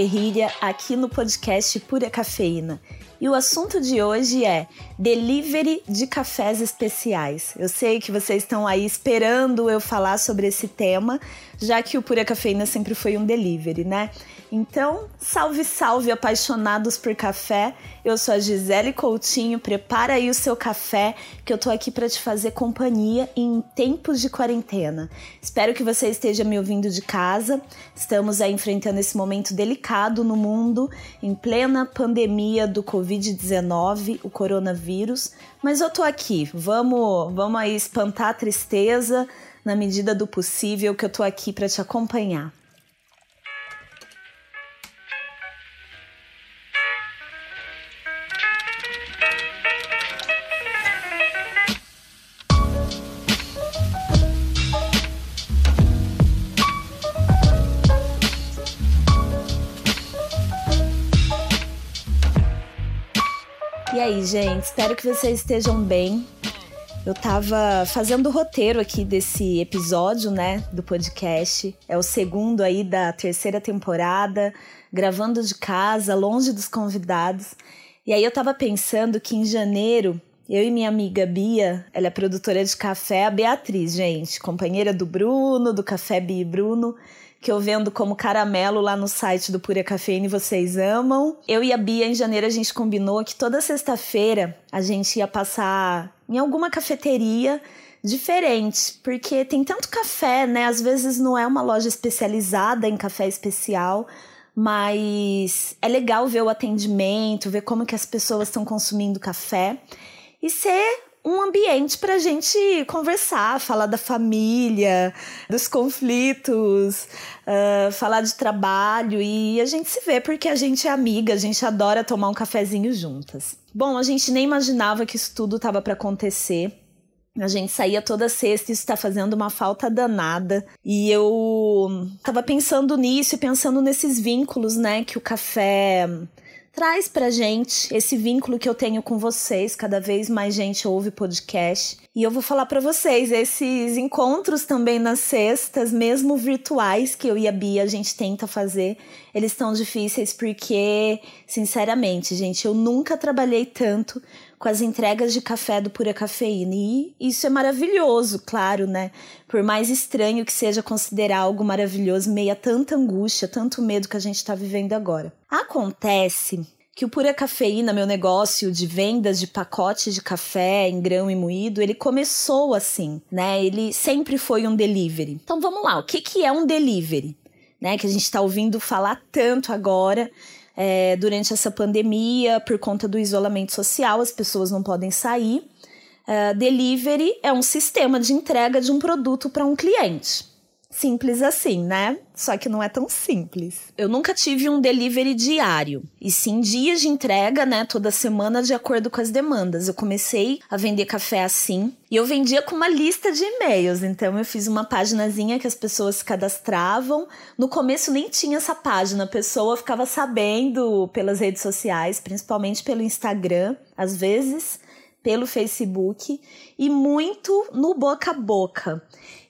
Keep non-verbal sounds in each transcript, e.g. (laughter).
guerrilha aqui no podcast Pura Cafeína. E o assunto de hoje é delivery de cafés especiais. Eu sei que vocês estão aí esperando eu falar sobre esse tema, já que o Pura Cafeína sempre foi um delivery, né? Então, salve, salve, apaixonados por café. Eu sou a Gisele Coutinho. Prepara aí o seu café, que eu tô aqui para te fazer companhia em tempos de quarentena. Espero que você esteja me ouvindo de casa. Estamos aí enfrentando esse momento delicado no mundo, em plena pandemia do Covid-19, o coronavírus. Mas eu tô aqui. Vamos, vamos aí espantar a tristeza na medida do possível, que eu tô aqui para te acompanhar. E aí, gente, espero que vocês estejam bem. Eu tava fazendo o roteiro aqui desse episódio, né, do podcast. É o segundo aí da terceira temporada, gravando de casa, longe dos convidados. E aí eu tava pensando que em janeiro, eu e minha amiga Bia, ela é produtora de café, a Beatriz, gente, companheira do Bruno, do Café Bia e Bruno que eu vendo como caramelo lá no site do Pura Cafeína e vocês amam. Eu e a Bia, em janeiro, a gente combinou que toda sexta-feira a gente ia passar em alguma cafeteria diferente, porque tem tanto café, né? Às vezes não é uma loja especializada em café especial, mas é legal ver o atendimento, ver como que as pessoas estão consumindo café e ser um ambiente para a gente conversar, falar da família, dos conflitos, uh, falar de trabalho e a gente se vê porque a gente é amiga, a gente adora tomar um cafezinho juntas. Bom, a gente nem imaginava que isso tudo estava para acontecer. A gente saía toda sexta e isso está fazendo uma falta danada. E eu tava pensando nisso pensando nesses vínculos, né, que o café traz pra gente esse vínculo que eu tenho com vocês. Cada vez mais gente ouve podcast. E eu vou falar para vocês, esses encontros também nas sextas, mesmo virtuais, que eu e a Bia a gente tenta fazer, eles estão difíceis porque, sinceramente, gente, eu nunca trabalhei tanto com as entregas de café do Pura Cafeína. E isso é maravilhoso, claro, né? Por mais estranho que seja considerar algo maravilhoso, meia tanta angústia, tanto medo que a gente está vivendo agora. Acontece que o Pura Cafeína, meu negócio de vendas de pacotes de café em grão e moído, ele começou assim, né? Ele sempre foi um delivery. Então vamos lá, o que, que é um delivery? Né, que a gente está ouvindo falar tanto agora é, durante essa pandemia, por conta do isolamento social, as pessoas não podem sair. Uh, delivery é um sistema de entrega de um produto para um cliente. Simples assim, né? Só que não é tão simples. Eu nunca tive um delivery diário, e sim dias de entrega, né, toda semana de acordo com as demandas. Eu comecei a vender café assim, e eu vendia com uma lista de e-mails. Então eu fiz uma paginazinha que as pessoas se cadastravam. No começo nem tinha essa página, a pessoa ficava sabendo pelas redes sociais, principalmente pelo Instagram, às vezes pelo Facebook e muito no boca a boca.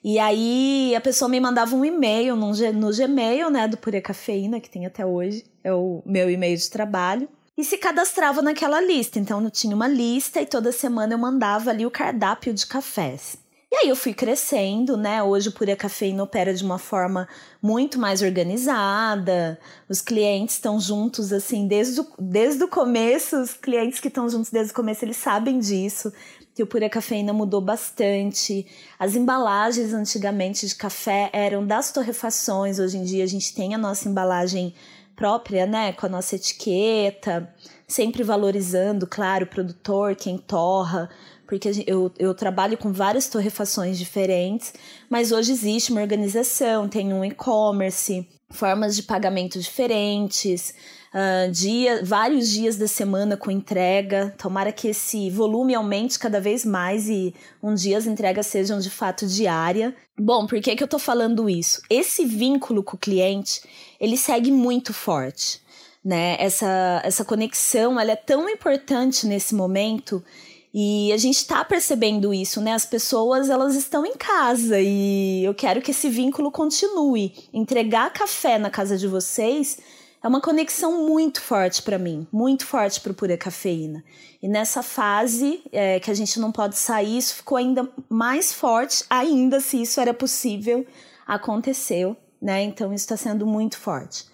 E aí a pessoa me mandava um e-mail no, no Gmail, né, do Pura Cafeína, que tem até hoje, é o meu e-mail de trabalho. E se cadastrava naquela lista. Então eu tinha uma lista e toda semana eu mandava ali o cardápio de cafés. E aí eu fui crescendo, né? Hoje o Pura Cafeína opera de uma forma muito mais organizada. Os clientes estão juntos assim desde o, desde o começo, os clientes que estão juntos desde o começo, eles sabem disso que o Pura Cafeína mudou bastante. As embalagens antigamente de café eram das torrefações, hoje em dia a gente tem a nossa embalagem própria, né, com a nossa etiqueta, sempre valorizando, claro, o produtor, quem torra, porque eu, eu trabalho com várias torrefações diferentes, mas hoje existe uma organização, tem um e-commerce, formas de pagamento diferentes, uh, dia, vários dias da semana com entrega. Tomara que esse volume aumente cada vez mais e um dia as entregas sejam de fato diária. Bom, por que, que eu tô falando isso? Esse vínculo com o cliente, ele segue muito forte. Né? Essa, essa conexão ela é tão importante nesse momento e a gente está percebendo isso, né? As pessoas elas estão em casa e eu quero que esse vínculo continue. Entregar café na casa de vocês é uma conexão muito forte para mim, muito forte para o Pura Cafeína. E nessa fase é, que a gente não pode sair, isso ficou ainda mais forte, ainda se isso era possível, aconteceu, né? Então isso está sendo muito forte.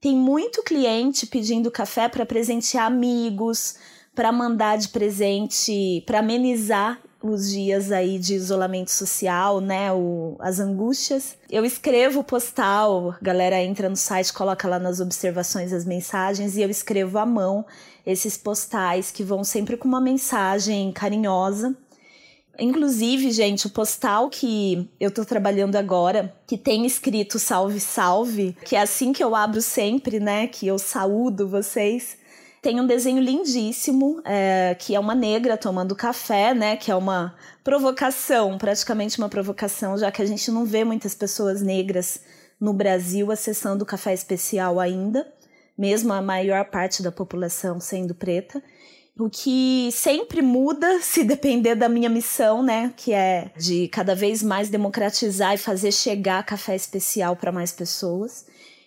Tem muito cliente pedindo café para presentear amigos, para mandar de presente, para amenizar os dias aí de isolamento social, né, o, as angústias. Eu escrevo postal, a galera entra no site, coloca lá nas observações as mensagens e eu escrevo à mão esses postais que vão sempre com uma mensagem carinhosa. Inclusive, gente, o postal que eu tô trabalhando agora, que tem escrito salve, salve, que é assim que eu abro sempre, né? Que eu saúdo vocês. Tem um desenho lindíssimo, é, que é uma negra tomando café, né? Que é uma provocação, praticamente uma provocação, já que a gente não vê muitas pessoas negras no Brasil acessando o café especial ainda, mesmo a maior parte da população sendo preta. O que sempre muda (laughs) se depender da minha missão, né? Que é de cada vez mais democratizar e fazer chegar café especial para mais pessoas.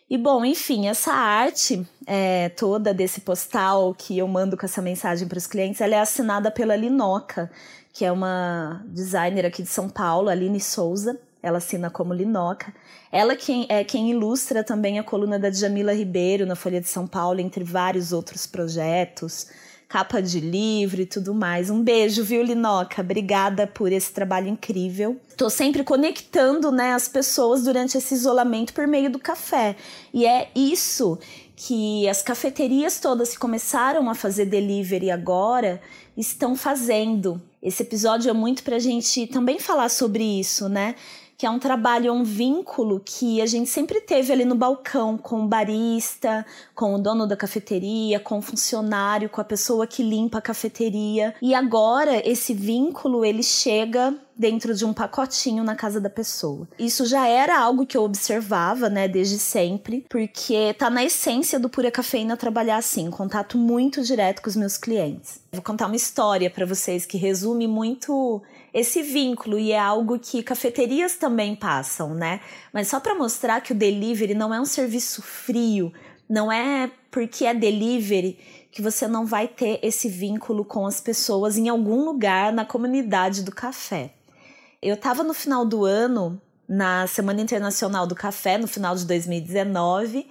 E bom, enfim, essa arte é, toda desse postal que eu mando com essa mensagem para os clientes, ela é assinada pela Linoca, que é uma designer aqui de São Paulo, Aline Souza. Ela assina como Linoca. Ela quem, é quem ilustra também a coluna da Djamila Ribeiro na Folha de São Paulo, entre vários outros projetos capa de livro e tudo mais. Um beijo, viu, Linoca? Obrigada por esse trabalho incrível. Tô sempre conectando, né, as pessoas durante esse isolamento por meio do café. E é isso que as cafeterias todas que começaram a fazer delivery agora estão fazendo. Esse episódio é muito pra gente também falar sobre isso, né? Que é um trabalho, é um vínculo que a gente sempre teve ali no balcão com o barista, com o dono da cafeteria, com o funcionário, com a pessoa que limpa a cafeteria. E agora esse vínculo ele chega dentro de um pacotinho na casa da pessoa. Isso já era algo que eu observava, né, desde sempre, porque tá na essência do Pura Cafeína trabalhar assim, contato muito direto com os meus clientes. Vou contar uma história para vocês que resume muito esse vínculo e é algo que cafeterias também passam, né? Mas só para mostrar que o delivery não é um serviço frio, não é porque é delivery que você não vai ter esse vínculo com as pessoas em algum lugar na comunidade do café. Eu estava no final do ano, na Semana Internacional do Café, no final de 2019,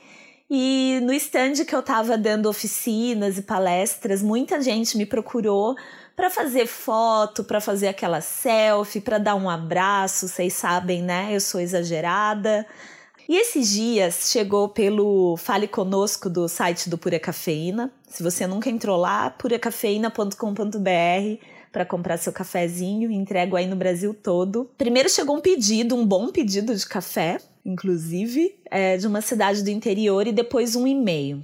e no stand que eu estava dando oficinas e palestras, muita gente me procurou para fazer foto, para fazer aquela selfie, para dar um abraço, vocês sabem, né? Eu sou exagerada. E esses dias chegou pelo Fale Conosco do site do Pura Cafeína. Se você nunca entrou lá, puracafeína.com.br para comprar seu cafezinho, entrego aí no Brasil todo. Primeiro chegou um pedido, um bom pedido de café, inclusive, é, de uma cidade do interior, e depois um e-mail.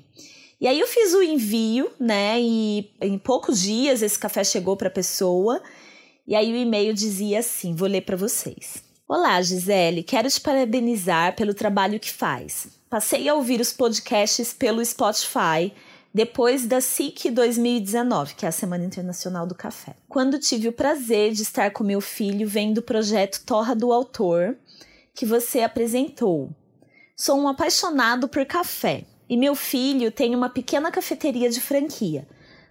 E aí eu fiz o envio, né? E em poucos dias esse café chegou para a pessoa. E aí o e-mail dizia assim: vou ler para vocês. Olá, Gisele, quero te parabenizar pelo trabalho que faz. Passei a ouvir os podcasts pelo Spotify depois da SIC 2019, que é a Semana Internacional do Café. Quando tive o prazer de estar com meu filho vendo o projeto Torra do Autor que você apresentou. Sou um apaixonado por café e meu filho tem uma pequena cafeteria de franquia.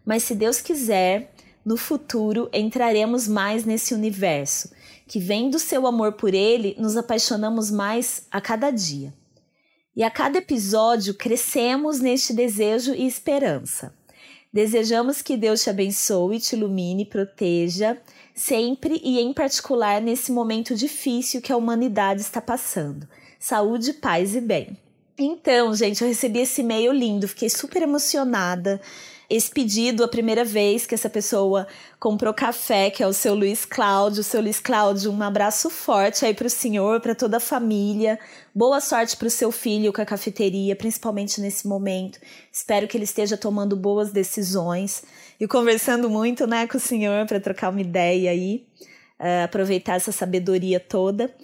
Mas se Deus quiser, no futuro entraremos mais nesse universo, que vem do seu amor por ele, nos apaixonamos mais a cada dia. E a cada episódio crescemos neste desejo e esperança. Desejamos que Deus te abençoe, te ilumine, proteja, sempre e em particular nesse momento difícil que a humanidade está passando. Saúde, paz e bem. Então, gente, eu recebi esse e-mail lindo, fiquei super emocionada. Esse pedido, a primeira vez que essa pessoa comprou café, que é o seu Luiz Cláudio. O seu Luiz Cláudio, um abraço forte aí para o senhor, para toda a família. Boa sorte para o seu filho com a cafeteria, principalmente nesse momento. Espero que ele esteja tomando boas decisões e conversando muito né, com o senhor para trocar uma ideia aí, uh, aproveitar essa sabedoria toda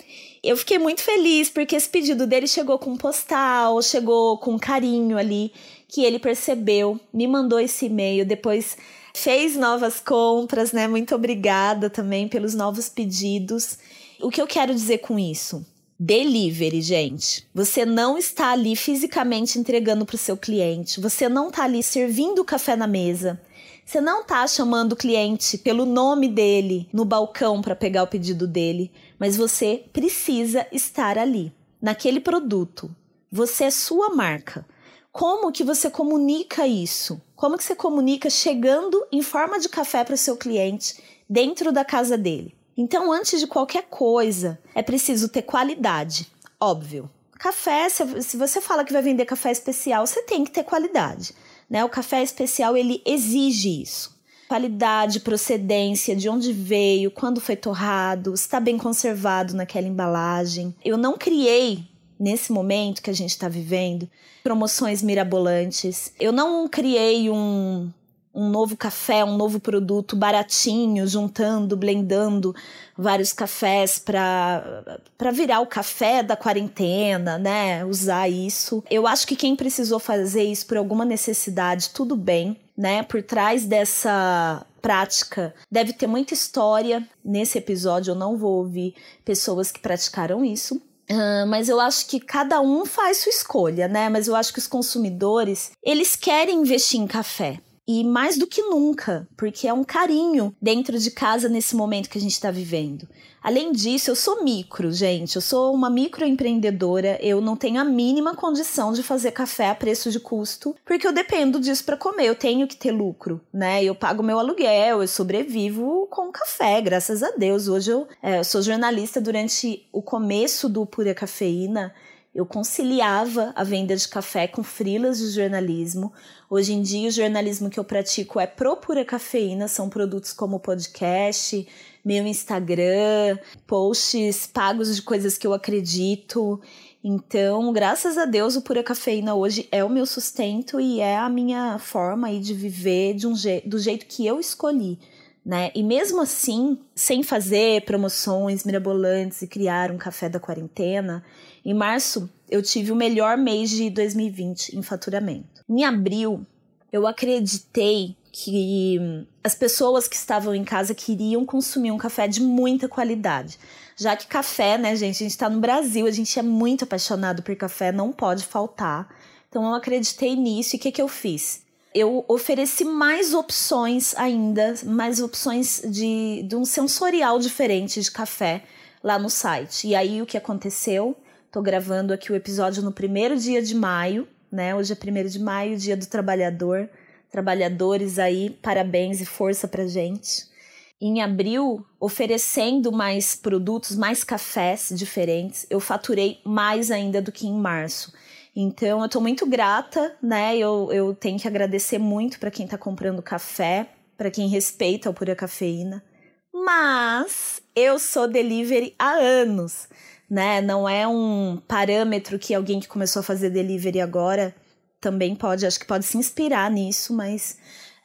eu fiquei muito feliz porque esse pedido dele chegou com um postal, chegou com carinho ali, que ele percebeu, me mandou esse e-mail, depois fez novas compras, né? Muito obrigada também pelos novos pedidos. O que eu quero dizer com isso? Delivery, gente. Você não está ali fisicamente entregando para o seu cliente, você não está ali servindo o café na mesa. Você não está chamando o cliente pelo nome dele no balcão para pegar o pedido dele, mas você precisa estar ali, naquele produto. Você é sua marca. Como que você comunica isso? Como que você comunica chegando em forma de café para o seu cliente dentro da casa dele? Então, antes de qualquer coisa, é preciso ter qualidade. Óbvio. Café, se você fala que vai vender café especial, você tem que ter qualidade. Né? O café especial ele exige isso. Qualidade, procedência, de onde veio, quando foi torrado, está bem conservado naquela embalagem. Eu não criei nesse momento que a gente está vivendo promoções mirabolantes. Eu não criei um um novo café, um novo produto baratinho, juntando, blendando vários cafés para virar o café da quarentena, né? Usar isso. Eu acho que quem precisou fazer isso por alguma necessidade, tudo bem, né? Por trás dessa prática deve ter muita história. Nesse episódio eu não vou ouvir pessoas que praticaram isso. Uh, mas eu acho que cada um faz sua escolha, né? Mas eu acho que os consumidores, eles querem investir em café e mais do que nunca, porque é um carinho dentro de casa nesse momento que a gente está vivendo. Além disso, eu sou micro, gente. Eu sou uma microempreendedora. Eu não tenho a mínima condição de fazer café a preço de custo, porque eu dependo disso para comer. Eu tenho que ter lucro, né? Eu pago meu aluguel, eu sobrevivo com café, graças a Deus. Hoje eu, é, eu sou jornalista durante o começo do Pura Cafeína. Eu conciliava a venda de café com frilas de jornalismo. Hoje em dia, o jornalismo que eu pratico é pro pura cafeína, são produtos como podcast, meu Instagram, posts pagos de coisas que eu acredito. Então, graças a Deus, o Pura Cafeína hoje é o meu sustento e é a minha forma aí de viver de um je do jeito que eu escolhi. Né? E mesmo assim, sem fazer promoções mirabolantes e criar um café da quarentena, em março, eu tive o melhor mês de 2020 em faturamento. Em abril, eu acreditei que as pessoas que estavam em casa queriam consumir um café de muita qualidade. Já que café, né, gente, a gente está no Brasil, a gente é muito apaixonado por café, não pode faltar. Então eu acreditei nisso e o que, que eu fiz? Eu ofereci mais opções ainda, mais opções de, de um sensorial diferente de café lá no site. E aí o que aconteceu? Tô gravando aqui o episódio no primeiro dia de maio, né? Hoje é primeiro de maio, dia do trabalhador. Trabalhadores aí, parabéns e força pra gente. Em abril, oferecendo mais produtos, mais cafés diferentes, eu faturei mais ainda do que em março. Então, eu estou muito grata, né? Eu, eu tenho que agradecer muito para quem está comprando café, para quem respeita o Pura Cafeína. Mas eu sou delivery há anos né? Não é um parâmetro que alguém que começou a fazer delivery agora também pode, acho que pode se inspirar nisso, mas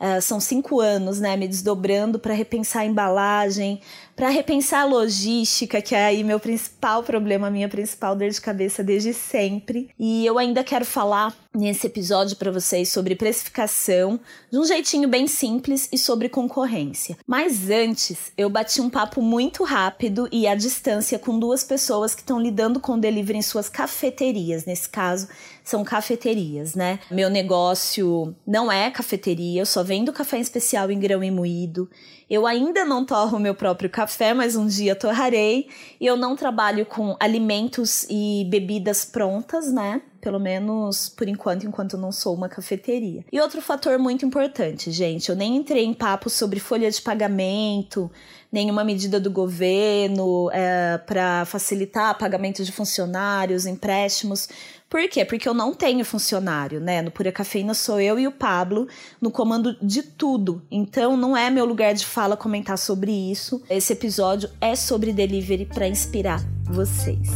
uh, são cinco anos, né? Me desdobrando para repensar a embalagem, para repensar a logística, que é aí meu principal problema, minha principal dor de cabeça desde sempre. E eu ainda quero falar nesse episódio para vocês sobre precificação, de um jeitinho bem simples e sobre concorrência. Mas antes, eu bati um papo muito rápido e à distância com duas pessoas que estão lidando com delivery em suas cafeterias. Nesse caso, são cafeterias, né? Meu negócio não é cafeteria, eu só vendo café especial em grão e moído. Eu ainda não torro meu próprio café, mas um dia torrarei. E eu não trabalho com alimentos e bebidas prontas, né? Pelo menos por enquanto, enquanto eu não sou uma cafeteria. E outro fator muito importante, gente, eu nem entrei em papo sobre folha de pagamento, nenhuma medida do governo é, para facilitar pagamento de funcionários, empréstimos por quê? Porque eu não tenho funcionário, né? No Pura Cafeína sou eu e o Pablo no comando de tudo. Então não é meu lugar de fala comentar sobre isso. Esse episódio é sobre delivery para inspirar vocês.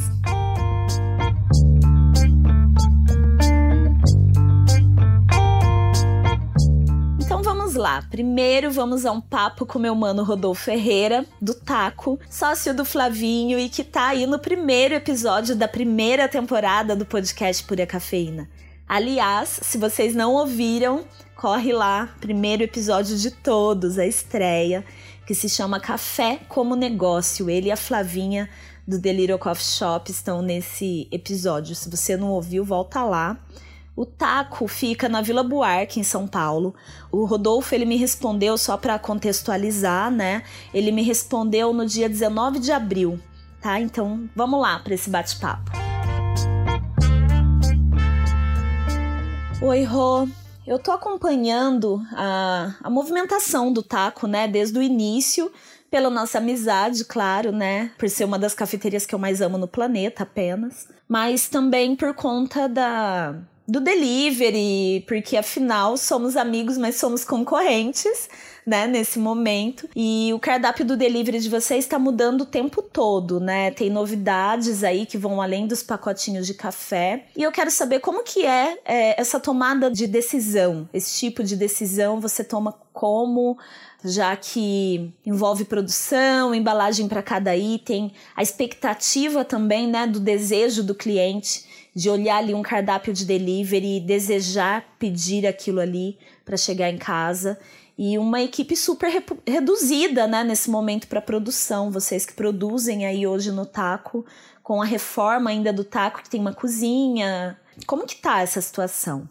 Vamos lá. Primeiro vamos a um papo com meu mano Rodolfo Ferreira, do Taco, sócio do Flavinho e que tá aí no primeiro episódio da primeira temporada do podcast Pura Cafeína. Aliás, se vocês não ouviram, corre lá, primeiro episódio de todos, a estreia, que se chama Café como Negócio. Ele e a Flavinha do Little Coffee Shop estão nesse episódio. Se você não ouviu, volta lá. O Taco fica na Vila Buarque, em São Paulo. O Rodolfo, ele me respondeu, só para contextualizar, né? Ele me respondeu no dia 19 de abril, tá? Então, vamos lá para esse bate-papo. Oi, Rô. Eu tô acompanhando a, a movimentação do Taco, né, desde o início, pela nossa amizade, claro, né, por ser uma das cafeterias que eu mais amo no planeta apenas, mas também por conta da do delivery, porque afinal somos amigos, mas somos concorrentes, né, nesse momento. E o cardápio do delivery de vocês está mudando o tempo todo, né? Tem novidades aí que vão além dos pacotinhos de café. E eu quero saber como que é, é essa tomada de decisão, esse tipo de decisão você toma como já que envolve produção, embalagem para cada item, a expectativa também, né, do desejo do cliente de olhar ali um cardápio de delivery e desejar pedir aquilo ali para chegar em casa. E uma equipe super re reduzida, né, nesse momento para produção. Vocês que produzem aí hoje no Taco, com a reforma ainda do Taco, que tem uma cozinha. Como que tá essa situação?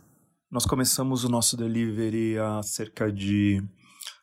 Nós começamos o nosso delivery há cerca de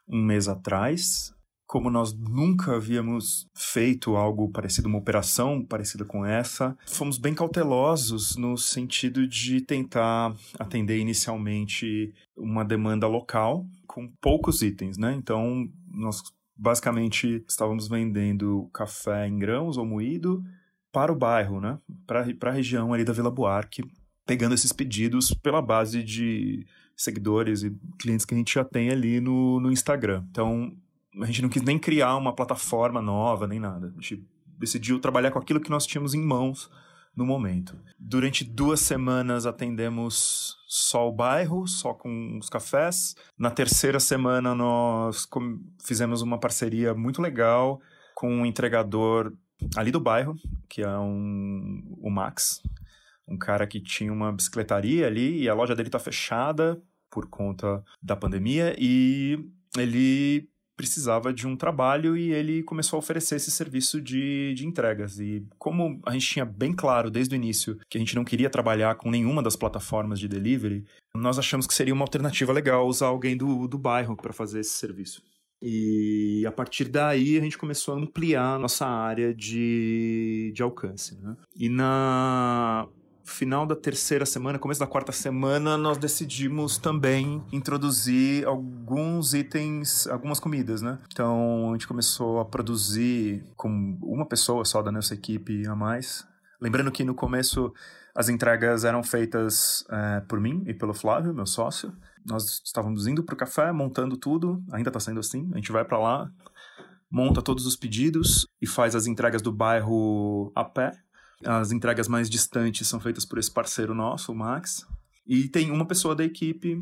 um mês atrás como nós nunca havíamos feito algo parecido, uma operação parecida com essa, fomos bem cautelosos no sentido de tentar atender inicialmente uma demanda local com poucos itens, né? Então, nós basicamente estávamos vendendo café em grãos ou moído para o bairro, né? Para a região ali da Vila Buarque, pegando esses pedidos pela base de seguidores e clientes que a gente já tem ali no, no Instagram. Então, a gente não quis nem criar uma plataforma nova, nem nada. A gente decidiu trabalhar com aquilo que nós tínhamos em mãos no momento. Durante duas semanas atendemos só o bairro, só com os cafés. Na terceira semana nós fizemos uma parceria muito legal com um entregador ali do bairro, que é um, o Max, um cara que tinha uma bicicletaria ali e a loja dele está fechada por conta da pandemia e ele precisava de um trabalho e ele começou a oferecer esse serviço de, de entregas. E como a gente tinha bem claro desde o início que a gente não queria trabalhar com nenhuma das plataformas de delivery, nós achamos que seria uma alternativa legal usar alguém do, do bairro para fazer esse serviço. E a partir daí a gente começou a ampliar a nossa área de, de alcance. Né? E na final da terceira semana, começo da quarta semana, nós decidimos também introduzir alguns itens, algumas comidas, né? Então a gente começou a produzir com uma pessoa só da nossa equipe a mais. Lembrando que no começo as entregas eram feitas é, por mim e pelo Flávio, meu sócio. Nós estávamos indo para o café, montando tudo, ainda está sendo assim. A gente vai para lá, monta todos os pedidos e faz as entregas do bairro a pé. As entregas mais distantes são feitas por esse parceiro nosso, o Max. E tem uma pessoa da equipe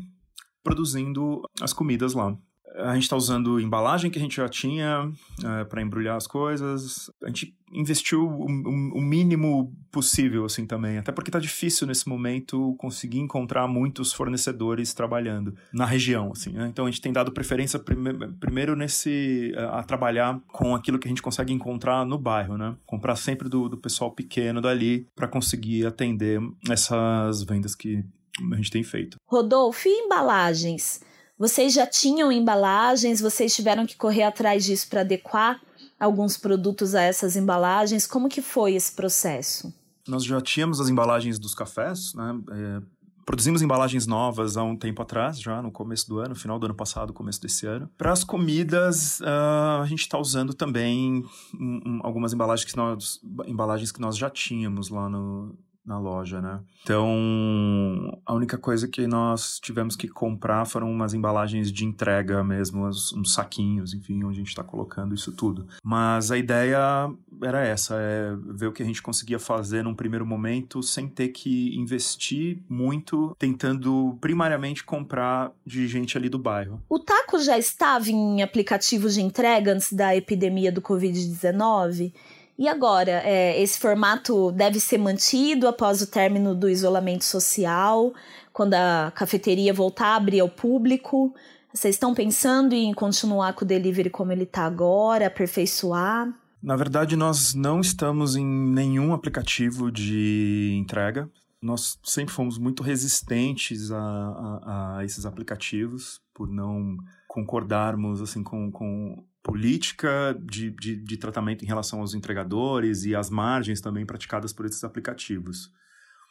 produzindo as comidas lá. A gente está usando embalagem que a gente já tinha é, para embrulhar as coisas. A gente investiu o, o, o, mínimo possível, assim, também. Até porque está difícil nesse momento conseguir encontrar muitos fornecedores trabalhando na região, assim. Né? Então a gente tem dado preferência prime primeiro nesse a, a, trabalhar com aquilo que a gente consegue encontrar no bairro, né? Comprar sempre do, do pessoal pequeno dali para conseguir atender essas vendas que a gente tem feito. Rodolfo, e embalagens? Vocês já tinham embalagens? Vocês tiveram que correr atrás disso para adequar alguns produtos a essas embalagens? Como que foi esse processo? Nós já tínhamos as embalagens dos cafés, né? É, produzimos embalagens novas há um tempo atrás, já no começo do ano, final do ano passado, começo desse ano. Para as comidas, uh, a gente está usando também um, um, algumas embalagens que, nós, embalagens que nós já tínhamos lá no, na loja, né? Então, a única coisa que nós tivemos que comprar foram umas embalagens de entrega mesmo, uns, saquinhos, enfim, onde a gente está colocando isso tudo. Mas a ideia era essa, é ver o que a gente conseguia fazer num primeiro momento sem ter que investir muito, tentando primariamente comprar de gente ali do bairro. O Taco já estava em aplicativos de entrega antes da epidemia do Covid-19? E agora, é, esse formato deve ser mantido após o término do isolamento social, quando a cafeteria voltar a abrir ao público? Vocês estão pensando em continuar com o delivery como ele está agora, aperfeiçoar? Na verdade, nós não estamos em nenhum aplicativo de entrega. Nós sempre fomos muito resistentes a, a, a esses aplicativos por não concordarmos assim com, com política de, de, de, tratamento em relação aos entregadores e as margens também praticadas por esses aplicativos.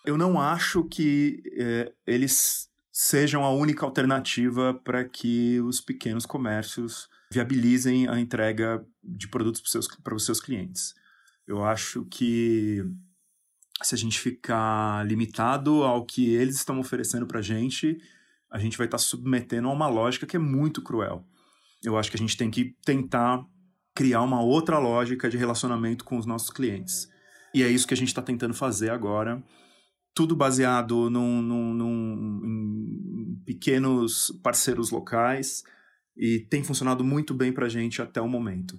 Eu não acho que é, eles sejam a única alternativa para que os pequenos comércios viabilizem a entrega de produtos para os seus, para os seus clientes. Eu acho que se a gente ficar limitado ao que eles estão oferecendo para a gente, a gente vai estar tá submetendo a uma lógica que é muito cruel. Eu acho que a gente tem que tentar criar uma outra lógica de relacionamento com os nossos clientes. E é isso que a gente está tentando fazer agora tudo baseado num, num, num, em pequenos parceiros locais e tem funcionado muito bem para a gente até o momento.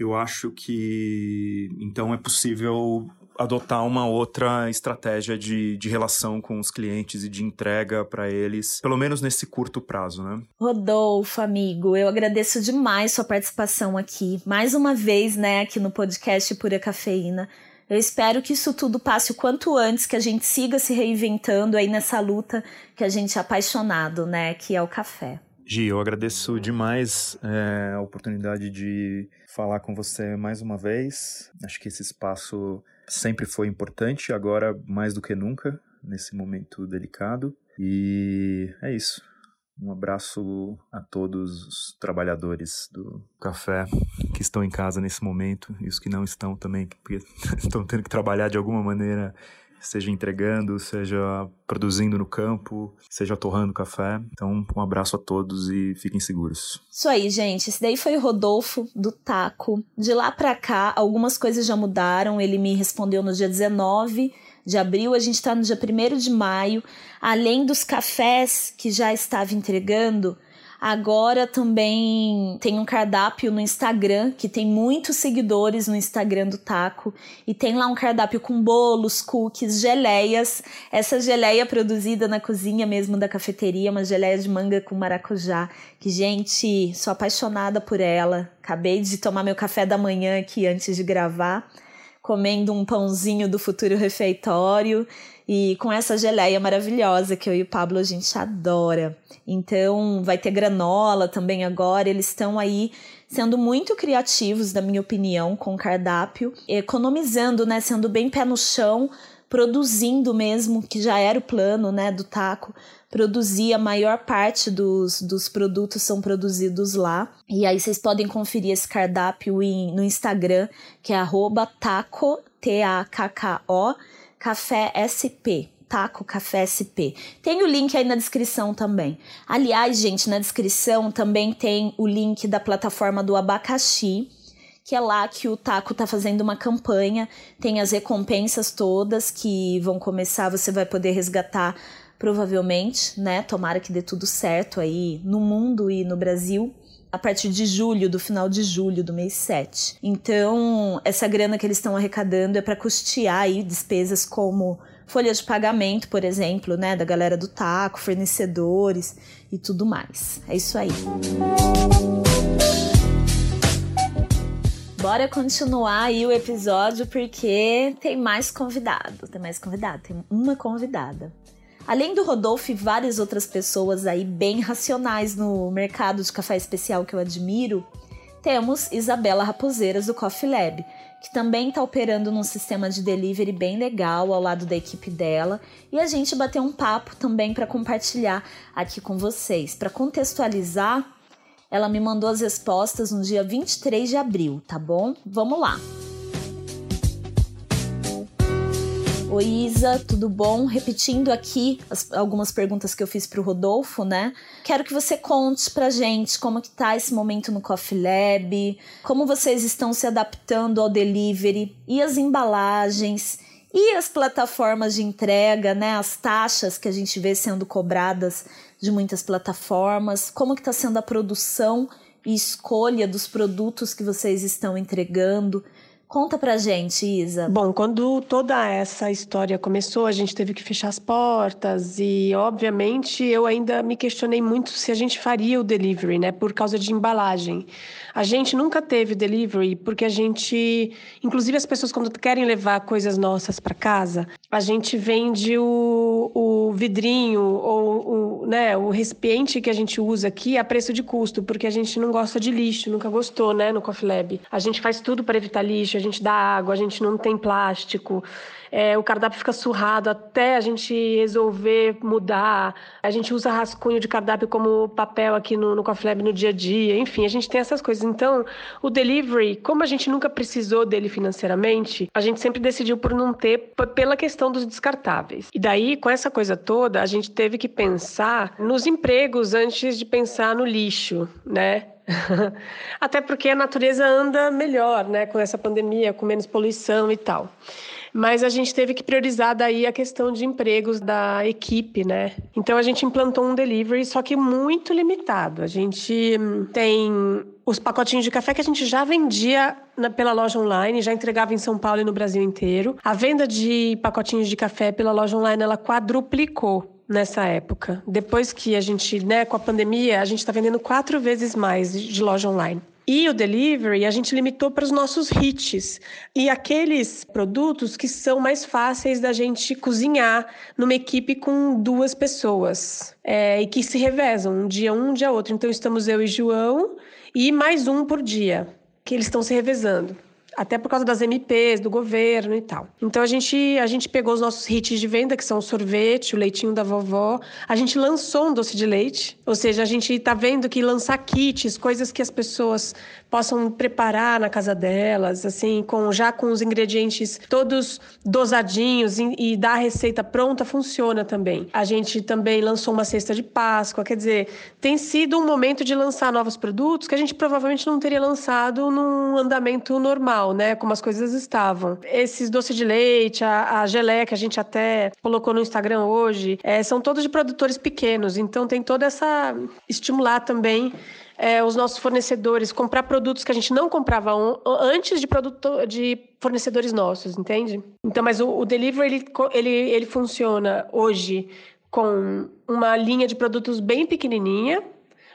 Eu acho que então é possível adotar uma outra estratégia de, de relação com os clientes e de entrega para eles, pelo menos nesse curto prazo, né? Rodolfo, amigo, eu agradeço demais sua participação aqui, mais uma vez, né, aqui no podcast Pura Cafeína. Eu espero que isso tudo passe o quanto antes, que a gente siga se reinventando aí nessa luta que a gente é apaixonado, né? Que é o café. Gi, eu agradeço demais é, a oportunidade de falar com você mais uma vez. Acho que esse espaço sempre foi importante, agora mais do que nunca, nesse momento delicado. E é isso. Um abraço a todos os trabalhadores do café que estão em casa nesse momento e os que não estão também, porque (laughs) estão tendo que trabalhar de alguma maneira, seja entregando, seja produzindo no campo, seja torrando café. Então, um abraço a todos e fiquem seguros. Isso aí, gente. Esse daí foi o Rodolfo do Taco. De lá para cá, algumas coisas já mudaram. Ele me respondeu no dia 19 de abril, a gente está no dia 1 de maio. Além dos cafés que já estava entregando, agora também tem um cardápio no Instagram, que tem muitos seguidores no Instagram do Taco. E tem lá um cardápio com bolos, cookies, geleias. Essa geleia produzida na cozinha mesmo da cafeteria, uma geleia de manga com maracujá. Que, gente, sou apaixonada por ela. Acabei de tomar meu café da manhã aqui antes de gravar comendo um pãozinho do futuro refeitório e com essa geleia maravilhosa que eu e o Pablo a gente adora. Então, vai ter granola também agora, eles estão aí sendo muito criativos, na minha opinião, com o cardápio, economizando, né, sendo bem pé no chão, produzindo mesmo, que já era o plano, né, do taco, produzir a maior parte dos, dos produtos são produzidos lá. E aí vocês podem conferir esse cardápio em, no Instagram, que é arroba taco, T-A-K-K-O, café SP. Taco Café SP. Tem o link aí na descrição também. Aliás, gente, na descrição também tem o link da plataforma do abacaxi, que é lá que o Taco tá fazendo uma campanha. Tem as recompensas todas que vão começar, você vai poder resgatar provavelmente, né? Tomara que dê tudo certo aí no mundo e no Brasil a partir de julho, do final de julho do mês 7. Então, essa grana que eles estão arrecadando é para custear aí despesas como folha de pagamento, por exemplo, né, da galera do taco, fornecedores e tudo mais. É isso aí. Bora continuar aí o episódio porque tem mais convidado, tem mais convidado, tem uma convidada. Além do Rodolfo e várias outras pessoas aí bem racionais no mercado de café especial que eu admiro, temos Isabela Raposeiras do Coffee Lab, que também está operando num sistema de delivery bem legal ao lado da equipe dela, e a gente bateu um papo também para compartilhar aqui com vocês. Para contextualizar, ela me mandou as respostas no dia 23 de abril, tá bom? Vamos lá. Oi, Isa, tudo bom? Repetindo aqui as, algumas perguntas que eu fiz para o Rodolfo, né? Quero que você conte pra gente como que tá esse momento no Coffee Lab, como vocês estão se adaptando ao delivery e as embalagens e as plataformas de entrega, né? As taxas que a gente vê sendo cobradas de muitas plataformas, como que está sendo a produção e escolha dos produtos que vocês estão entregando. Conta pra gente, Isa. Bom, quando toda essa história começou, a gente teve que fechar as portas e, obviamente, eu ainda me questionei muito se a gente faria o delivery, né, por causa de embalagem. A gente nunca teve delivery porque a gente, inclusive as pessoas quando querem levar coisas nossas para casa, a gente vende o, o vidrinho ou o, né, o recipiente que a gente usa aqui a preço de custo, porque a gente não gosta de lixo, nunca gostou, né, no Coffee Lab. A gente faz tudo para evitar lixo, a gente dá água, a gente não tem plástico. É, o cardápio fica surrado até a gente resolver mudar. A gente usa rascunho de cardápio como papel aqui no, no Coffee Lab no dia a dia. Enfim, a gente tem essas coisas. Então, o delivery, como a gente nunca precisou dele financeiramente, a gente sempre decidiu por não ter pela questão dos descartáveis. E daí, com essa coisa toda, a gente teve que pensar nos empregos antes de pensar no lixo, né? (laughs) Até porque a natureza anda melhor, né, com essa pandemia, com menos poluição e tal. Mas a gente teve que priorizar daí a questão de empregos da equipe, né? Então a gente implantou um delivery, só que muito limitado. A gente tem os pacotinhos de café que a gente já vendia na, pela loja online, já entregava em São Paulo e no Brasil inteiro. A venda de pacotinhos de café pela loja online, ela quadruplicou nessa época. Depois que a gente, né, com a pandemia, a gente está vendendo quatro vezes mais de loja online. E o delivery a gente limitou para os nossos hits e aqueles produtos que são mais fáceis da gente cozinhar numa equipe com duas pessoas é, e que se revezam um dia um, um dia outro. Então estamos eu e João e mais um por dia que eles estão se revezando até por causa das MPs, do governo e tal. Então a gente, a gente pegou os nossos hits de venda, que são o sorvete, o leitinho da vovó. A gente lançou um doce de leite, ou seja, a gente está vendo que lançar kits, coisas que as pessoas possam preparar na casa delas, assim, com já com os ingredientes todos dosadinhos e, e dar a receita pronta, funciona também. A gente também lançou uma cesta de Páscoa, quer dizer, tem sido um momento de lançar novos produtos que a gente provavelmente não teria lançado num andamento normal, né, como as coisas estavam. Esses doces de leite, a, a gelé que a gente até colocou no Instagram hoje, é, são todos de produtores pequenos, então tem toda essa estimular também é, os nossos fornecedores, comprar produtos que a gente não comprava antes de, produto, de fornecedores nossos, entende? Então, mas o, o delivery, ele, ele, ele funciona hoje com uma linha de produtos bem pequenininha,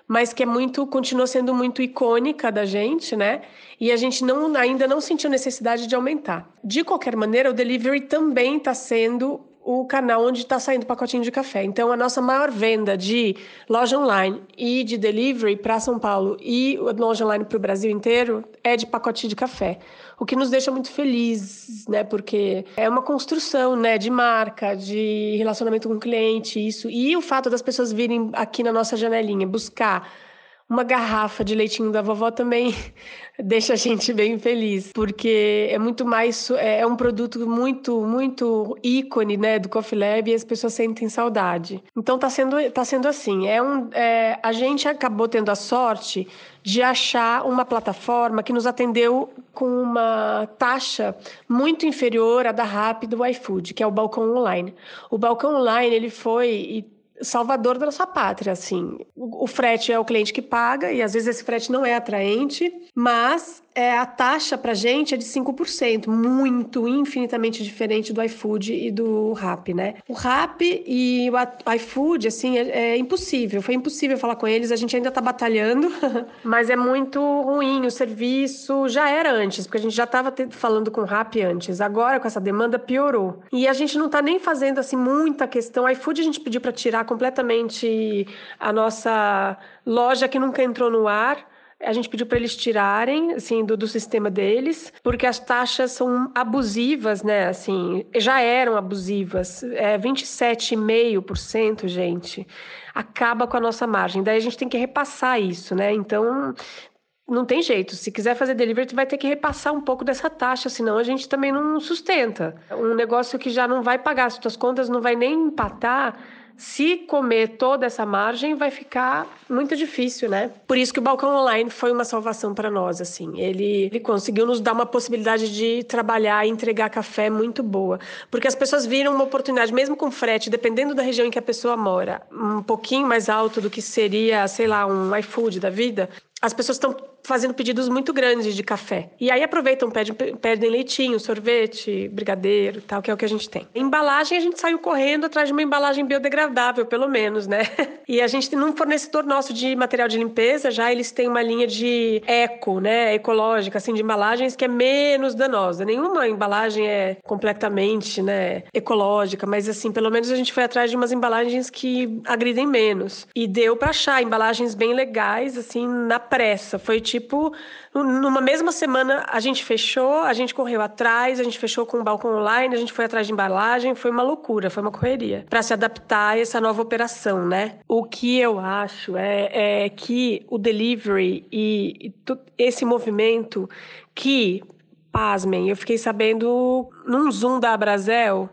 mas que é muito continua sendo muito icônica da gente, né? E a gente não, ainda não sentiu necessidade de aumentar. De qualquer maneira, o delivery também está sendo o canal onde está saindo o pacotinho de café. Então, a nossa maior venda de loja online e de delivery para São Paulo e loja online para o Brasil inteiro é de pacotinho de café. O que nos deixa muito felizes, né? Porque é uma construção, né? De marca, de relacionamento com o cliente, isso. E o fato das pessoas virem aqui na nossa janelinha buscar uma garrafa de leitinho da vovó também (laughs) deixa a gente bem feliz, porque é muito mais é, é um produto muito muito ícone, né, do Coffee Lab e as pessoas sentem saudade. Então tá sendo tá sendo assim, é um é, a gente acabou tendo a sorte de achar uma plataforma que nos atendeu com uma taxa muito inferior à da Rappi do iFood, que é o balcão online. O balcão online ele foi salvador da nossa pátria, assim. O, o, frete é o cliente que paga e às vezes esse frete não é atraente, mas é, a taxa para gente é de 5%, muito, infinitamente diferente do iFood e do Rap, né? O Rap e o iFood, assim, é, é, impossível. Foi impossível falar com eles, a gente ainda está batalhando, (laughs) mas é muito ruim o serviço. Já era antes, porque a gente já estava falando com o Rap antes. Agora, com essa demanda, piorou. E a gente não está nem fazendo, assim, muita questão. O iFood a gente pediu para tirar completamente a nossa loja que nunca entrou no ar a gente pediu para eles tirarem, assim, do, do sistema deles, porque as taxas são abusivas, né? Assim, já eram abusivas. É 27,5%, gente. Acaba com a nossa margem. Daí a gente tem que repassar isso, né? Então, não tem jeito. Se quiser fazer delivery, vai ter que repassar um pouco dessa taxa, senão a gente também não sustenta. Um negócio que já não vai pagar as suas contas, não vai nem empatar se comer toda essa margem, vai ficar muito difícil, né? Por isso que o balcão online foi uma salvação para nós, assim. Ele, ele conseguiu nos dar uma possibilidade de trabalhar e entregar café muito boa, porque as pessoas viram uma oportunidade, mesmo com frete, dependendo da região em que a pessoa mora, um pouquinho mais alto do que seria, sei lá, um iFood da vida, as pessoas estão fazendo pedidos muito grandes de café. E aí aproveitam, pedem, pedem leitinho, sorvete, brigadeiro, tal, que é o que a gente tem. Embalagem, a gente saiu correndo atrás de uma embalagem biodegradável, pelo menos, né? (laughs) E a gente, num fornecedor nosso de material de limpeza, já eles têm uma linha de eco, né, ecológica, assim, de embalagens que é menos danosa. Nenhuma embalagem é completamente, né, ecológica, mas assim, pelo menos a gente foi atrás de umas embalagens que agridem menos. E deu para achar embalagens bem legais, assim, na pressa. Foi tipo numa mesma semana a gente fechou, a gente correu atrás, a gente fechou com o balcão online, a gente foi atrás de embalagem, foi uma loucura, foi uma correria para se adaptar a essa nova operação, né? O que eu acho é, é que o delivery e, e esse movimento que, pasmem, eu fiquei sabendo num Zoom da Abrazel,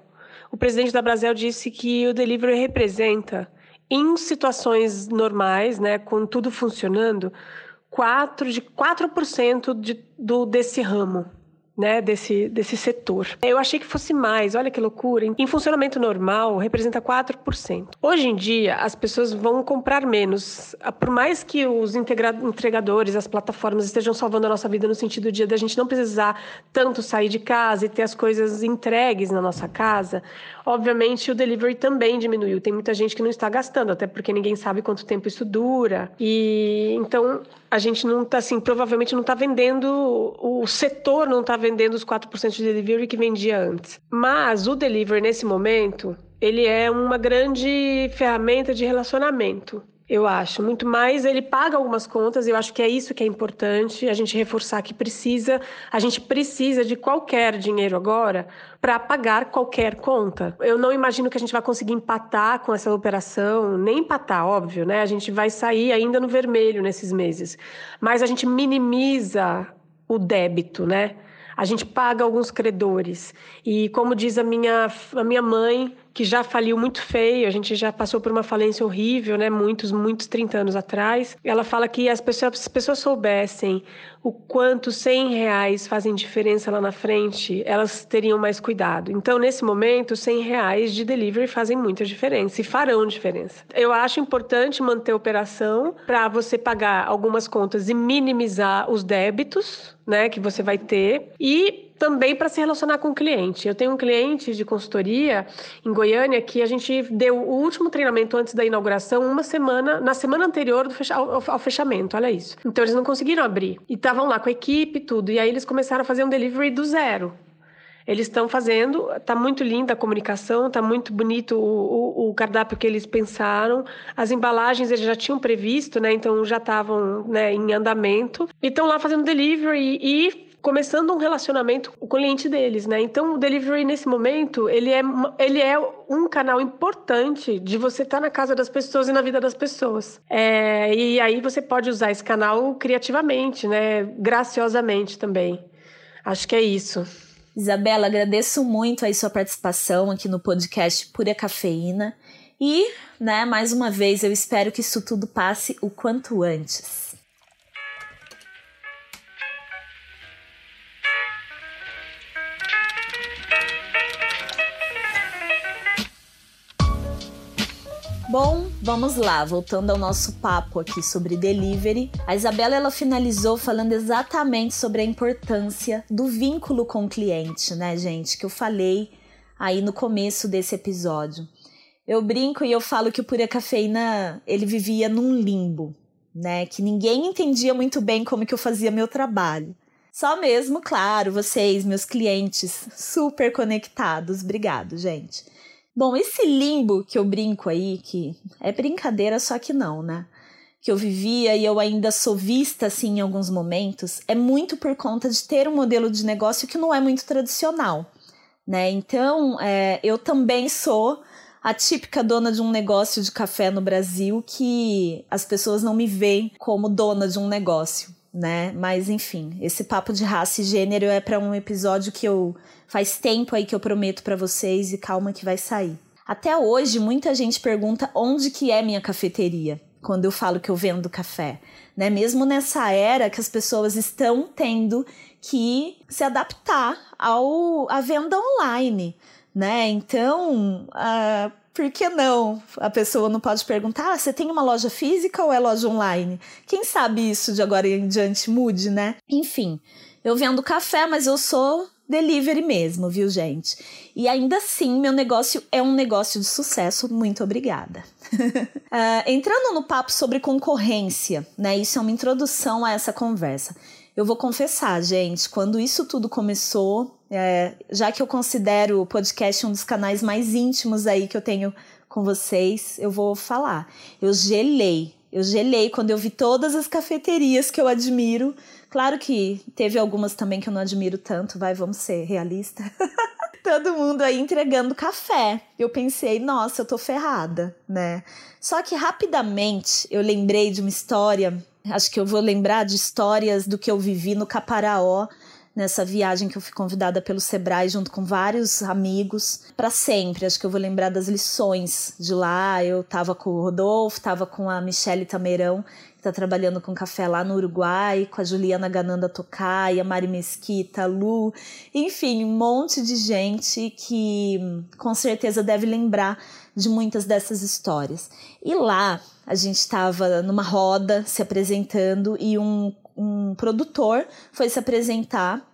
o presidente da Abrazel disse que o delivery representa em situações normais, né, com tudo funcionando, 4, de 4% de, do, desse ramo. Né, desse, desse setor. Eu achei que fosse mais, olha que loucura. Em funcionamento normal, representa 4%. Hoje em dia, as pessoas vão comprar menos. Por mais que os entregadores, as plataformas estejam salvando a nossa vida no sentido de a gente não precisar tanto sair de casa e ter as coisas entregues na nossa casa, obviamente o delivery também diminuiu. Tem muita gente que não está gastando, até porque ninguém sabe quanto tempo isso dura. E então a gente não está assim, provavelmente não está vendendo, o setor não está vendendo os 4% de delivery que vendia antes. Mas o delivery nesse momento, ele é uma grande ferramenta de relacionamento eu acho. Muito mais, ele paga algumas contas, eu acho que é isso que é importante, a gente reforçar que precisa, a gente precisa de qualquer dinheiro agora para pagar qualquer conta. Eu não imagino que a gente vai conseguir empatar com essa operação, nem empatar, óbvio, né? A gente vai sair ainda no vermelho nesses meses. Mas a gente minimiza o débito, né? A gente paga alguns credores. E como diz a minha, a minha mãe, que já faliu muito feio, a gente já passou por uma falência horrível, né? Muitos, muitos 30 anos atrás. Ela fala que as pessoas, as pessoas soubessem o quanto 100 reais fazem diferença lá na frente, elas teriam mais cuidado. Então, nesse momento, 100 reais de delivery fazem muita diferença e farão diferença. Eu acho importante manter a operação para você pagar algumas contas e minimizar os débitos, né, que você vai ter e também para se relacionar com o cliente. Eu tenho um cliente de consultoria em Goiânia que a gente deu o último treinamento antes da inauguração, uma semana, na semana anterior fecha, ao, ao, fechamento, olha isso. Então eles não conseguiram abrir. E estavam lá com a equipe tudo. E aí eles começaram a fazer um delivery do zero. Eles estão fazendo, tá muito linda a comunicação, tá muito bonito o, o, o, cardápio que eles pensaram. As embalagens eles já tinham previsto, né? Então já estavam né, em andamento. E estão lá fazendo delivery e começando um relacionamento com o cliente deles, né? Então, o delivery nesse momento, ele é, ele é um canal importante de você estar tá na casa das pessoas e na vida das pessoas. É, e aí você pode usar esse canal criativamente, né? Graciosamente também. Acho que é isso. Isabela, agradeço muito a sua participação aqui no podcast Pura Cafeína. E, né, mais uma vez, eu espero que isso tudo passe o quanto antes. Bom, vamos lá, voltando ao nosso papo aqui sobre delivery. A Isabela ela finalizou falando exatamente sobre a importância do vínculo com o cliente, né, gente, que eu falei aí no começo desse episódio. Eu brinco e eu falo que o Pura Cafeína, ele vivia num limbo, né, que ninguém entendia muito bem como que eu fazia meu trabalho. Só mesmo, claro, vocês, meus clientes, super conectados. Obrigado, gente. Bom, esse limbo que eu brinco aí, que é brincadeira, só que não, né? Que eu vivia e eu ainda sou vista assim em alguns momentos, é muito por conta de ter um modelo de negócio que não é muito tradicional, né? Então, é, eu também sou a típica dona de um negócio de café no Brasil que as pessoas não me veem como dona de um negócio, né? Mas enfim, esse papo de raça e gênero é para um episódio que eu Faz tempo aí que eu prometo para vocês e calma que vai sair. Até hoje, muita gente pergunta onde que é minha cafeteria quando eu falo que eu vendo café, né? Mesmo nessa era que as pessoas estão tendo que se adaptar ao à venda online, né? Então, uh, Por que não? A pessoa não pode perguntar: ah, você tem uma loja física ou é loja online? Quem sabe isso de agora em diante mude, né? Enfim, eu vendo café, mas eu sou delivery mesmo, viu, gente? E ainda assim, meu negócio é um negócio de sucesso. Muito obrigada. uh, (laughs) entrando no papo sobre concorrência, né? Isso é uma introdução a essa conversa. Eu vou confessar, gente, quando isso tudo começou, é, já que eu considero o podcast um dos canais mais íntimos aí que eu tenho com vocês, eu vou falar. Eu gelei. Eu gelei quando eu vi todas as cafeterias que eu admiro. Claro que teve algumas também que eu não admiro tanto, vai, vamos ser realistas. (laughs) Todo mundo aí entregando café. Eu pensei, nossa, eu tô ferrada, né? Só que rapidamente eu lembrei de uma história Acho que eu vou lembrar de histórias do que eu vivi no Caparaó, nessa viagem que eu fui convidada pelo Sebrae junto com vários amigos para sempre. Acho que eu vou lembrar das lições de lá. Eu tava com o Rodolfo, tava com a Michelle Tameirão, que está trabalhando com café lá no Uruguai, com a Juliana Gananda Tocai, a Mari Mesquita, a Lu, enfim, um monte de gente que com certeza deve lembrar de muitas dessas histórias. E lá a gente estava numa roda se apresentando e um, um produtor foi se apresentar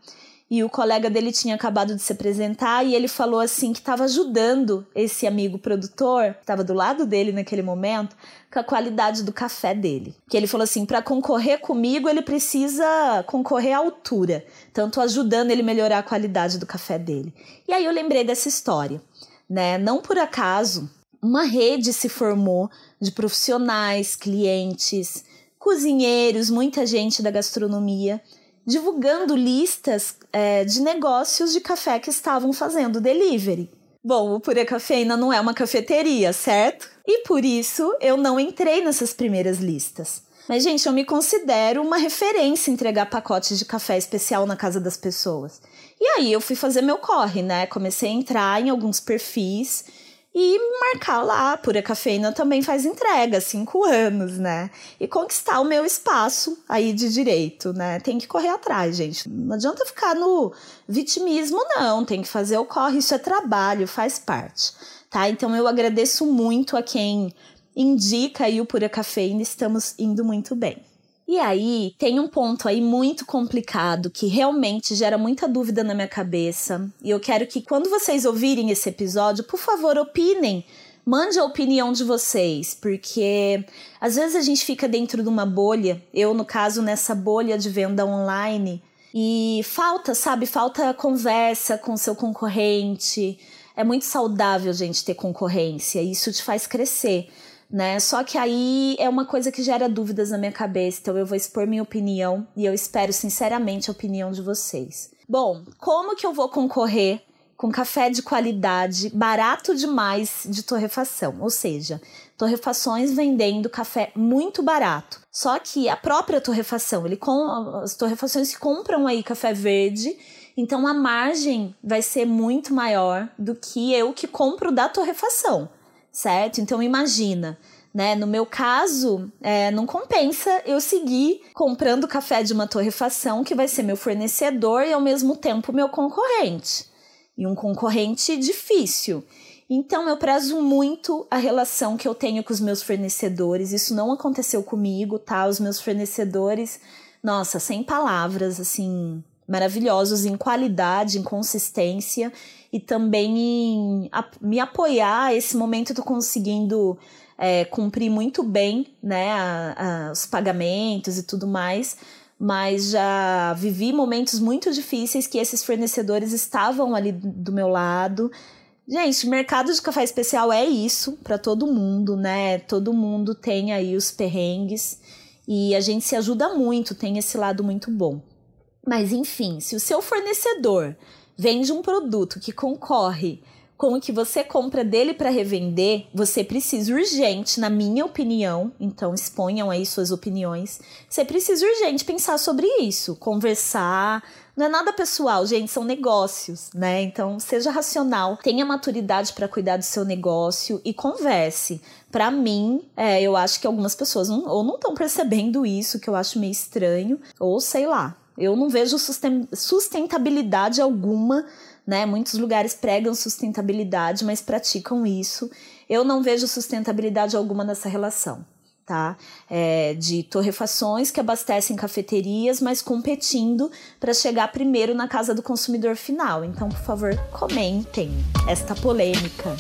e o colega dele tinha acabado de se apresentar e ele falou assim que estava ajudando esse amigo produtor, que estava do lado dele naquele momento, com a qualidade do café dele. Que ele falou assim, para concorrer comigo ele precisa concorrer à altura, tanto ajudando ele melhorar a qualidade do café dele. E aí eu lembrei dessa história, né? Não por acaso uma rede se formou de profissionais, clientes, cozinheiros, muita gente da gastronomia, divulgando listas é, de negócios de café que estavam fazendo delivery. Bom, o Pura Cafeína não é uma cafeteria, certo? E por isso eu não entrei nessas primeiras listas. Mas, gente, eu me considero uma referência entregar pacotes de café especial na casa das pessoas. E aí eu fui fazer meu corre, né? Comecei a entrar em alguns perfis e marcar lá, Pura Cafeína também faz entrega, cinco anos, né? E conquistar o meu espaço aí de direito, né? Tem que correr atrás, gente. Não adianta ficar no vitimismo, não. Tem que fazer o corre, isso é trabalho, faz parte, tá? Então eu agradeço muito a quem indica aí o Pura Cafeína, estamos indo muito bem. E aí, tem um ponto aí muito complicado que realmente gera muita dúvida na minha cabeça. E eu quero que quando vocês ouvirem esse episódio, por favor, opinem. Mande a opinião de vocês, porque às vezes a gente fica dentro de uma bolha, eu, no caso, nessa bolha de venda online, e falta, sabe? Falta conversa com seu concorrente. É muito saudável, gente, ter concorrência. Isso te faz crescer né? Só que aí é uma coisa que gera dúvidas na minha cabeça, então eu vou expor minha opinião e eu espero sinceramente a opinião de vocês. Bom, como que eu vou concorrer com café de qualidade, barato demais de torrefação? Ou seja, torrefações vendendo café muito barato. Só que a própria torrefação, ele com as torrefações que compram aí café verde, então a margem vai ser muito maior do que eu que compro da torrefação certo? Então imagina, né? No meu caso, é, não compensa eu seguir comprando café de uma torrefação que vai ser meu fornecedor e ao mesmo tempo meu concorrente. E um concorrente difícil. Então eu prezo muito a relação que eu tenho com os meus fornecedores. Isso não aconteceu comigo, tá? Os meus fornecedores, nossa, sem palavras, assim, maravilhosos em qualidade, em consistência e também em a, me apoiar. Esse momento eu tô conseguindo é, cumprir muito bem né, a, a, os pagamentos e tudo mais, mas já vivi momentos muito difíceis que esses fornecedores estavam ali do meu lado. Gente, mercado de café especial é isso para todo mundo, né? Todo mundo tem aí os perrengues e a gente se ajuda muito, tem esse lado muito bom. Mas enfim, se o seu fornecedor vende um produto que concorre com o que você compra dele para revender, você precisa urgente, na minha opinião, então exponham aí suas opiniões. Você precisa urgente pensar sobre isso, conversar. Não é nada pessoal, gente, são negócios, né? Então, seja racional, tenha maturidade para cuidar do seu negócio e converse. Para mim, é, eu acho que algumas pessoas não, ou não estão percebendo isso, que eu acho meio estranho, ou sei lá, eu não vejo sustentabilidade alguma né? Muitos lugares pregam sustentabilidade, mas praticam isso. Eu não vejo sustentabilidade alguma nessa relação. Tá? É, de torrefações que abastecem cafeterias, mas competindo para chegar primeiro na casa do consumidor final. Então, por favor, comentem esta polêmica.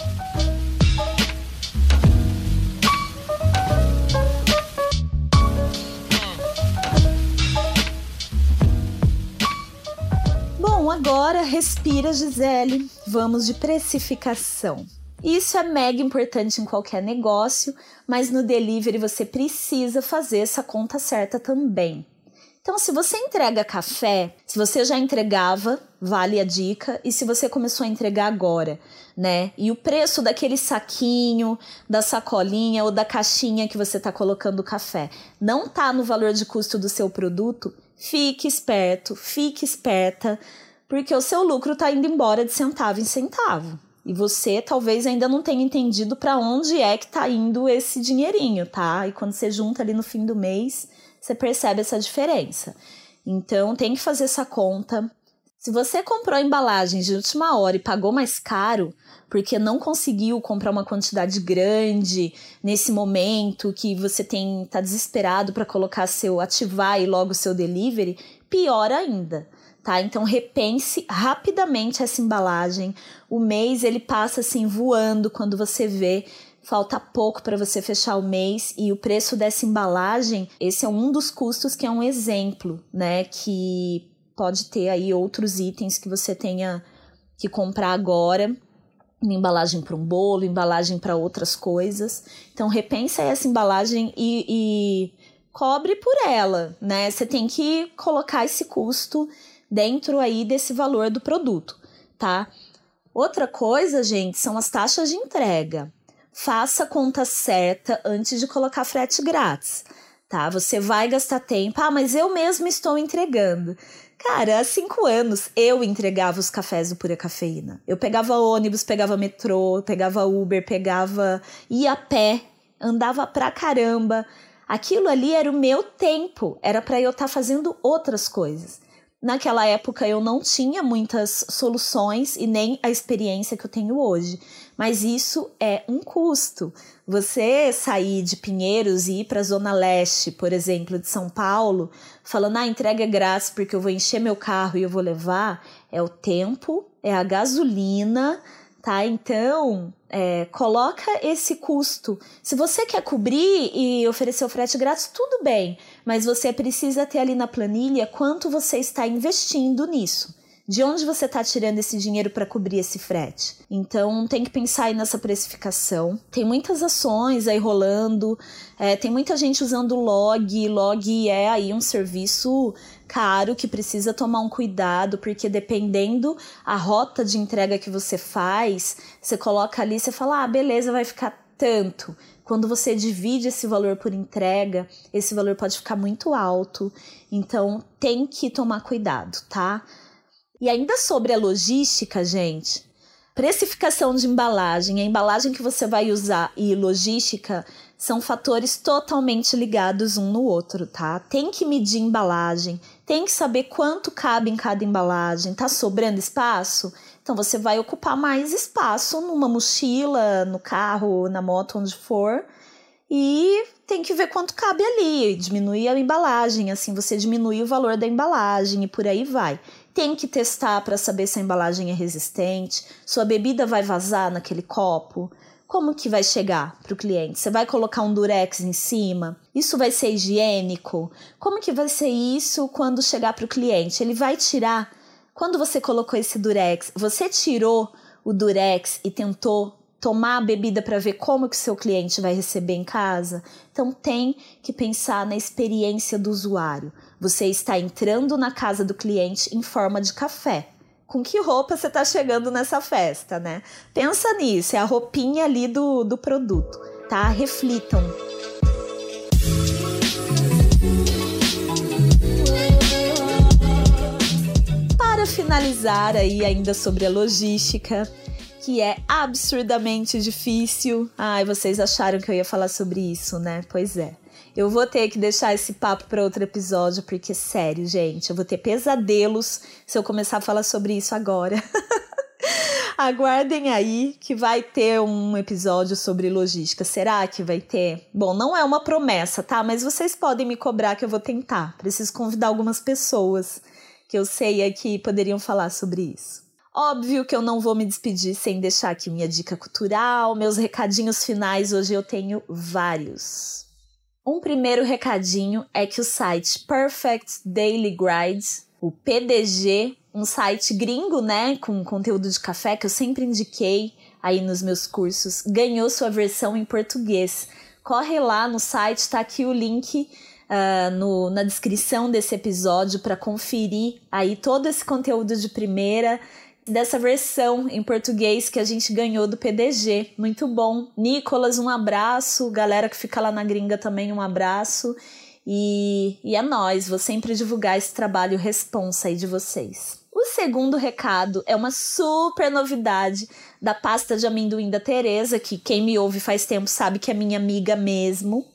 Bom, agora respira, Gisele. Vamos de precificação. Isso é mega importante em qualquer negócio, mas no delivery você precisa fazer essa conta certa também. Então, se você entrega café, se você já entregava, vale a dica, e se você começou a entregar agora, né? E o preço daquele saquinho, da sacolinha ou da caixinha que você está colocando o café não tá no valor de custo do seu produto, fique esperto, fique esperta porque o seu lucro está indo embora de centavo em centavo. E você talvez ainda não tenha entendido para onde é que está indo esse dinheirinho, tá? E quando você junta ali no fim do mês, você percebe essa diferença. Então tem que fazer essa conta. Se você comprou embalagens de última hora e pagou mais caro, porque não conseguiu comprar uma quantidade grande nesse momento que você tem tá desesperado para colocar seu ativar e logo seu delivery, pior ainda tá? Então repense rapidamente essa embalagem. O mês ele passa assim voando quando você vê falta pouco para você fechar o mês e o preço dessa embalagem, esse é um dos custos que é um exemplo, né, que pode ter aí outros itens que você tenha que comprar agora, uma embalagem para um bolo, embalagem para outras coisas. Então repensa essa embalagem e, e cobre por ela, né? Você tem que colocar esse custo dentro aí desse valor do produto, tá? Outra coisa, gente, são as taxas de entrega. Faça a conta certa antes de colocar frete grátis, tá? Você vai gastar tempo, ah, mas eu mesmo estou entregando. Cara, há cinco anos eu entregava os cafés do Pura Cafeína. Eu pegava ônibus, pegava metrô, pegava Uber, pegava. ia a pé, andava pra caramba. Aquilo ali era o meu tempo, era para eu estar tá fazendo outras coisas. Naquela época eu não tinha muitas soluções e nem a experiência que eu tenho hoje, mas isso é um custo. Você sair de Pinheiros e ir para a Zona Leste, por exemplo, de São Paulo, falando, ah, entrega é grátis porque eu vou encher meu carro e eu vou levar, é o tempo, é a gasolina, tá? Então, é, coloca esse custo. Se você quer cobrir e oferecer o frete grátis, tudo bem, mas você precisa ter ali na planilha quanto você está investindo nisso. De onde você está tirando esse dinheiro para cobrir esse frete? Então tem que pensar aí nessa precificação. Tem muitas ações aí rolando, é, tem muita gente usando log. Log é aí um serviço caro que precisa tomar um cuidado, porque dependendo a rota de entrega que você faz, você coloca ali, você fala, ah, beleza, vai ficar tanto. Quando você divide esse valor por entrega, esse valor pode ficar muito alto. Então tem que tomar cuidado, tá? E ainda sobre a logística, gente, precificação de embalagem, a embalagem que você vai usar e logística são fatores totalmente ligados um no outro, tá? Tem que medir embalagem, tem que saber quanto cabe em cada embalagem, tá sobrando espaço? Então você vai ocupar mais espaço numa mochila, no carro, na moto, onde for, e tem que ver quanto cabe ali, diminuir a embalagem, assim você diminui o valor da embalagem e por aí vai tem que testar para saber se a embalagem é resistente, sua bebida vai vazar naquele copo. Como que vai chegar para o cliente? Você vai colocar um durex em cima? Isso vai ser higiênico? Como que vai ser isso quando chegar para o cliente? Ele vai tirar? Quando você colocou esse durex, você tirou o durex e tentou tomar a bebida para ver como que seu cliente vai receber em casa. Então tem que pensar na experiência do usuário. Você está entrando na casa do cliente em forma de café. Com que roupa você está chegando nessa festa, né? Pensa nisso, é a roupinha ali do, do produto, tá? Reflitam. Para finalizar aí ainda sobre a logística, que é absurdamente difícil. Ai, vocês acharam que eu ia falar sobre isso, né? Pois é. Eu vou ter que deixar esse papo para outro episódio, porque, sério, gente, eu vou ter pesadelos se eu começar a falar sobre isso agora. (laughs) Aguardem aí que vai ter um episódio sobre logística. Será que vai ter? Bom, não é uma promessa, tá? Mas vocês podem me cobrar que eu vou tentar. Preciso convidar algumas pessoas que eu sei aqui poderiam falar sobre isso. Óbvio que eu não vou me despedir sem deixar aqui minha dica cultural, meus recadinhos finais. Hoje eu tenho vários. Um primeiro recadinho é que o site Perfect Daily Grind, o PDG, um site gringo, né, com conteúdo de café que eu sempre indiquei aí nos meus cursos, ganhou sua versão em português. Corre lá no site, tá aqui o link uh, no, na descrição desse episódio para conferir aí todo esse conteúdo de primeira dessa versão em português que a gente ganhou do PDG. Muito bom. Nicolas, um abraço. Galera que fica lá na gringa também, um abraço. E, e é nós, vou sempre divulgar esse trabalho responsa aí de vocês. O segundo recado é uma super novidade da pasta de amendoim da Tereza, que quem me ouve faz tempo sabe que é minha amiga mesmo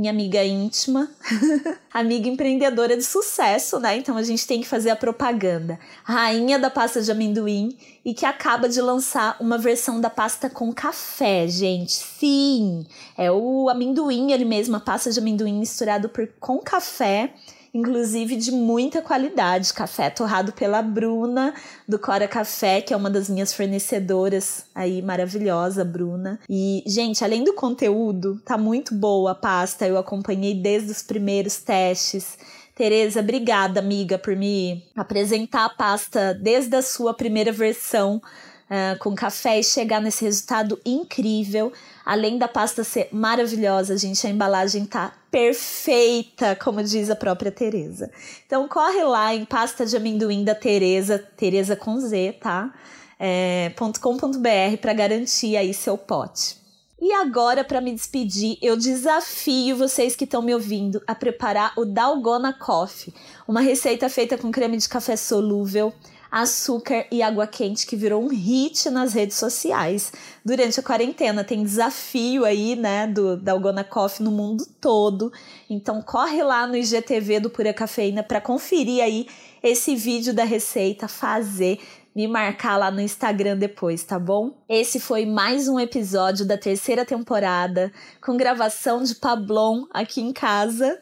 minha amiga íntima, (laughs) amiga empreendedora de sucesso, né? Então a gente tem que fazer a propaganda. Rainha da pasta de amendoim e que acaba de lançar uma versão da pasta com café, gente. Sim, é o amendoim ele mesmo, a pasta de amendoim misturado por, com café inclusive de muita qualidade. Café torrado pela Bruna, do Cora Café, que é uma das minhas fornecedoras aí, maravilhosa, Bruna. E, gente, além do conteúdo, tá muito boa a pasta, eu acompanhei desde os primeiros testes. Tereza, obrigada, amiga, por me apresentar a pasta desde a sua primeira versão uh, com café e chegar nesse resultado incrível. Além da pasta ser maravilhosa, gente, a embalagem tá perfeita, como diz a própria Tereza. Então corre lá em pasta de amendoim da Tereza, Tereza com Z, tá? É, .com.br para garantir aí seu pote. E agora, para me despedir, eu desafio vocês que estão me ouvindo a preparar o Dalgona Coffee, uma receita feita com creme de café solúvel, açúcar e água quente que virou um hit nas redes sociais durante a quarentena. Tem desafio aí, né, do Dalgona Coffee no mundo todo. Então corre lá no IGTV do Pura Cafeína para conferir aí esse vídeo da receita, fazer me marcar lá no Instagram depois, tá bom? Esse foi mais um episódio da terceira temporada, com gravação de Pablon aqui em casa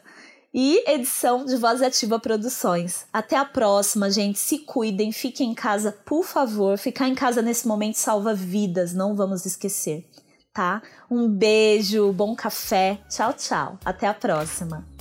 e edição de Voz Ativa Produções. Até a próxima, gente. Se cuidem, fiquem em casa, por favor. Ficar em casa nesse momento salva vidas, não vamos esquecer, tá? Um beijo, bom café. Tchau, tchau. Até a próxima.